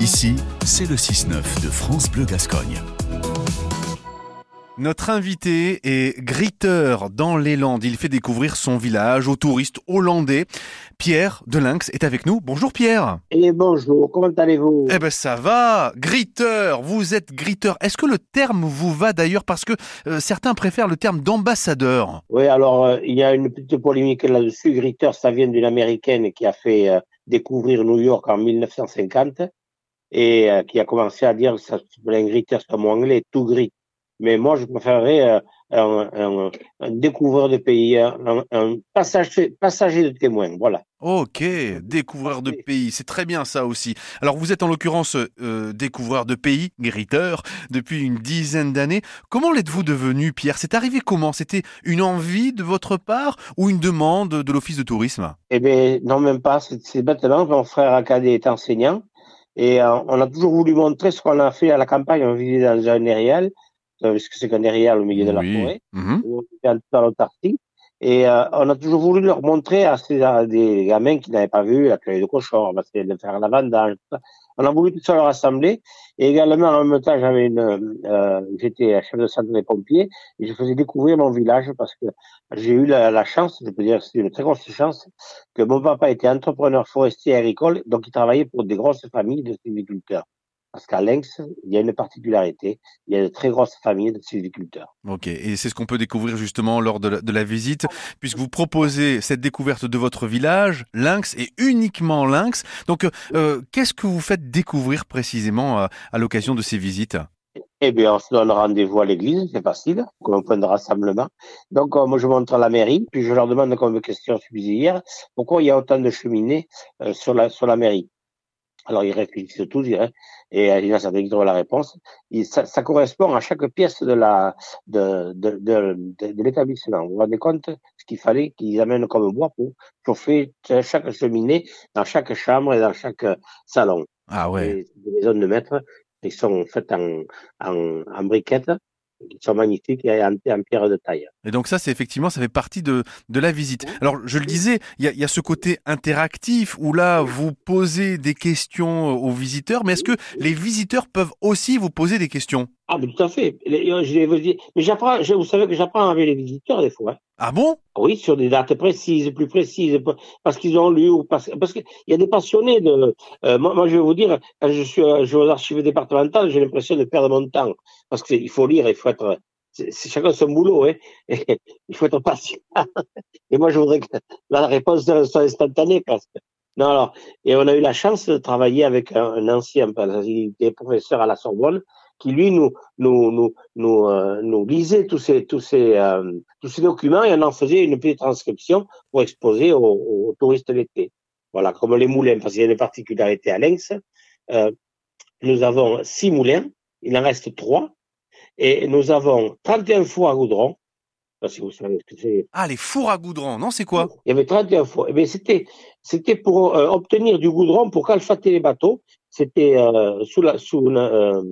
Ici, c'est le 6-9 de France Bleu Gascogne. Notre invité est griteur dans les Landes. Il fait découvrir son village aux touristes hollandais. Pierre de Lynx est avec nous. Bonjour Pierre. Et bonjour, comment allez-vous? Eh ben ça va, griteur. Vous êtes griteur. Est-ce que le terme vous va d'ailleurs? Parce que euh, certains préfèrent le terme d'ambassadeur Oui, alors euh, il y a une petite polémique là-dessus. Griteur, ça vient d'une américaine qui a fait euh, découvrir New York en 1950 et qui a commencé à dire ça c'est un mot anglais, tout gris. Mais moi, je préférerais euh, un, un, un, découvreur de pays, un, un passager, passager, de témoin. Voilà. Ok, découvreur de pays, c'est très bien ça aussi. Alors vous êtes en l'occurrence euh, découvreur de pays, guériteur, depuis une dizaine d'années. Comment l'êtes-vous devenu, Pierre? C'est arrivé comment? C'était une envie de votre part ou une demande de l'Office de tourisme? Eh bien, non, même pas. C'est bêtement. Mon frère Acadé est enseignant et euh, on a toujours voulu montrer ce qu'on a fait à la campagne. On vivait dans un aérial puisque c'est qu'un derrière au milieu de la forêt, mmh. dans l'Antarctique. Et euh, on a toujours voulu leur montrer à, ces, à des gamins qui n'avaient pas vu la cueille de cochon, de faire la ça. On a voulu tout ça leur rassembler. Et également, en même temps, j'avais une, euh, j'étais chef de centre des pompiers et je faisais découvrir mon village parce que j'ai eu la, la, chance, je peux dire, c'est une très grosse chance, que mon papa était entrepreneur forestier agricole, donc il travaillait pour des grosses familles de sylviculteurs. Parce qu'à Lynx, il y a une particularité, il y a de très grosses familles de sylviculteurs. Ok, et c'est ce qu'on peut découvrir justement lors de la, de la, visite, puisque vous proposez cette découverte de votre village, Lynx, et uniquement Lynx. Donc, euh, qu'est-ce que vous faites découvrir précisément à, à l'occasion de ces visites? Eh bien, on se donne rendez-vous à l'église, c'est facile, comme un point de rassemblement. Donc, euh, moi, je montre à la mairie, puis je leur demande comme question subsidiaire, pourquoi il y a autant de cheminées euh, sur, la, sur la mairie? Alors, ils réfléchissent tous, hein, et il y en a certains qui trouvent la réponse. Et ça, ça, correspond à chaque pièce de la de, de, de, de, l'établissement. Vous vous rendez compte ce qu'il fallait qu'ils amènent comme bois pour chauffer chaque cheminée dans chaque chambre et dans chaque salon. Ah ouais. des maisons de maître qui sont faites en, en, en briquettes qui sont magnifiques et en, en, pierre de taille. Et donc ça, c'est effectivement, ça fait partie de, de la visite. Alors, je le disais, il y a, y a, ce côté interactif où là, vous posez des questions aux visiteurs, mais est-ce que les visiteurs peuvent aussi vous poser des questions? Ah, mais tout à fait. Je dire, mais j'apprends, vous savez que j'apprends avec les visiteurs des fois. Hein. Ah bon? Oui, sur des dates précises, plus précises, parce qu'ils ont lu ou parce, parce qu'il y a des passionnés de. Euh, moi, je vais vous dire, quand je suis, je suis aux archives départementales, j'ai l'impression de perdre mon temps, parce qu'il faut lire, il faut être. C'est chacun son boulot, hein. il faut être patient. Et moi, je voudrais que la réponse soit instantanée, parce que. Non, alors, et on a eu la chance de travailler avec un, un ancien professeur à la Sorbonne, qui lui nous nous nous nous, euh, nous lisait tous ces tous ces euh, tous ces documents et on en faisait une petite transcription pour exposer aux, aux touristes l'été. Voilà, comme les moulins, parce qu'il y a une particularité à Lynx. Euh, nous avons six moulins, il en reste trois, et nous avons 31 fours à goudron. Si vous savez ce que c'est. Ah, les fours à goudron, non, c'est quoi? Il y avait 31 fours. Eh c'était, c'était pour euh, obtenir du goudron pour calfater les bateaux. C'était euh, sous la, sous euh,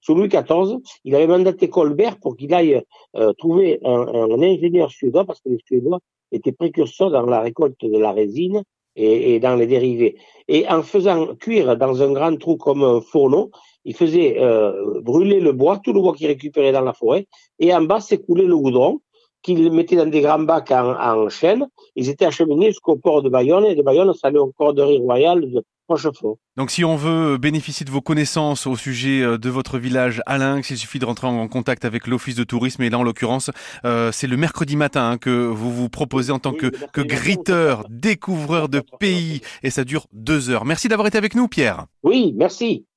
sous Louis XIV, il avait mandaté Colbert pour qu'il aille euh, trouver un, ingénieur suédois, parce que les Suédois étaient précurseurs dans la récolte de la résine et, et, dans les dérivés. Et en faisant cuire dans un grand trou comme un fourneau, il faisait euh, brûler le bois, tout le bois qu'il récupérait dans la forêt, et en bas s'écoulait le goudron qu'ils mettaient dans des grands bacs en, en chaîne. Ils étaient acheminés jusqu'au port de Bayonne, et de Bayonne, ça allait au corderie royale de. Donc si on veut bénéficier de vos connaissances au sujet euh, de votre village à Lynx, il suffit de rentrer en contact avec l'Office de tourisme. Et là, en l'occurrence, euh, c'est le mercredi matin hein, que vous vous proposez en tant que, que griteur, découvreur de pays. Et ça dure deux heures. Merci d'avoir été avec nous, Pierre. Oui, merci.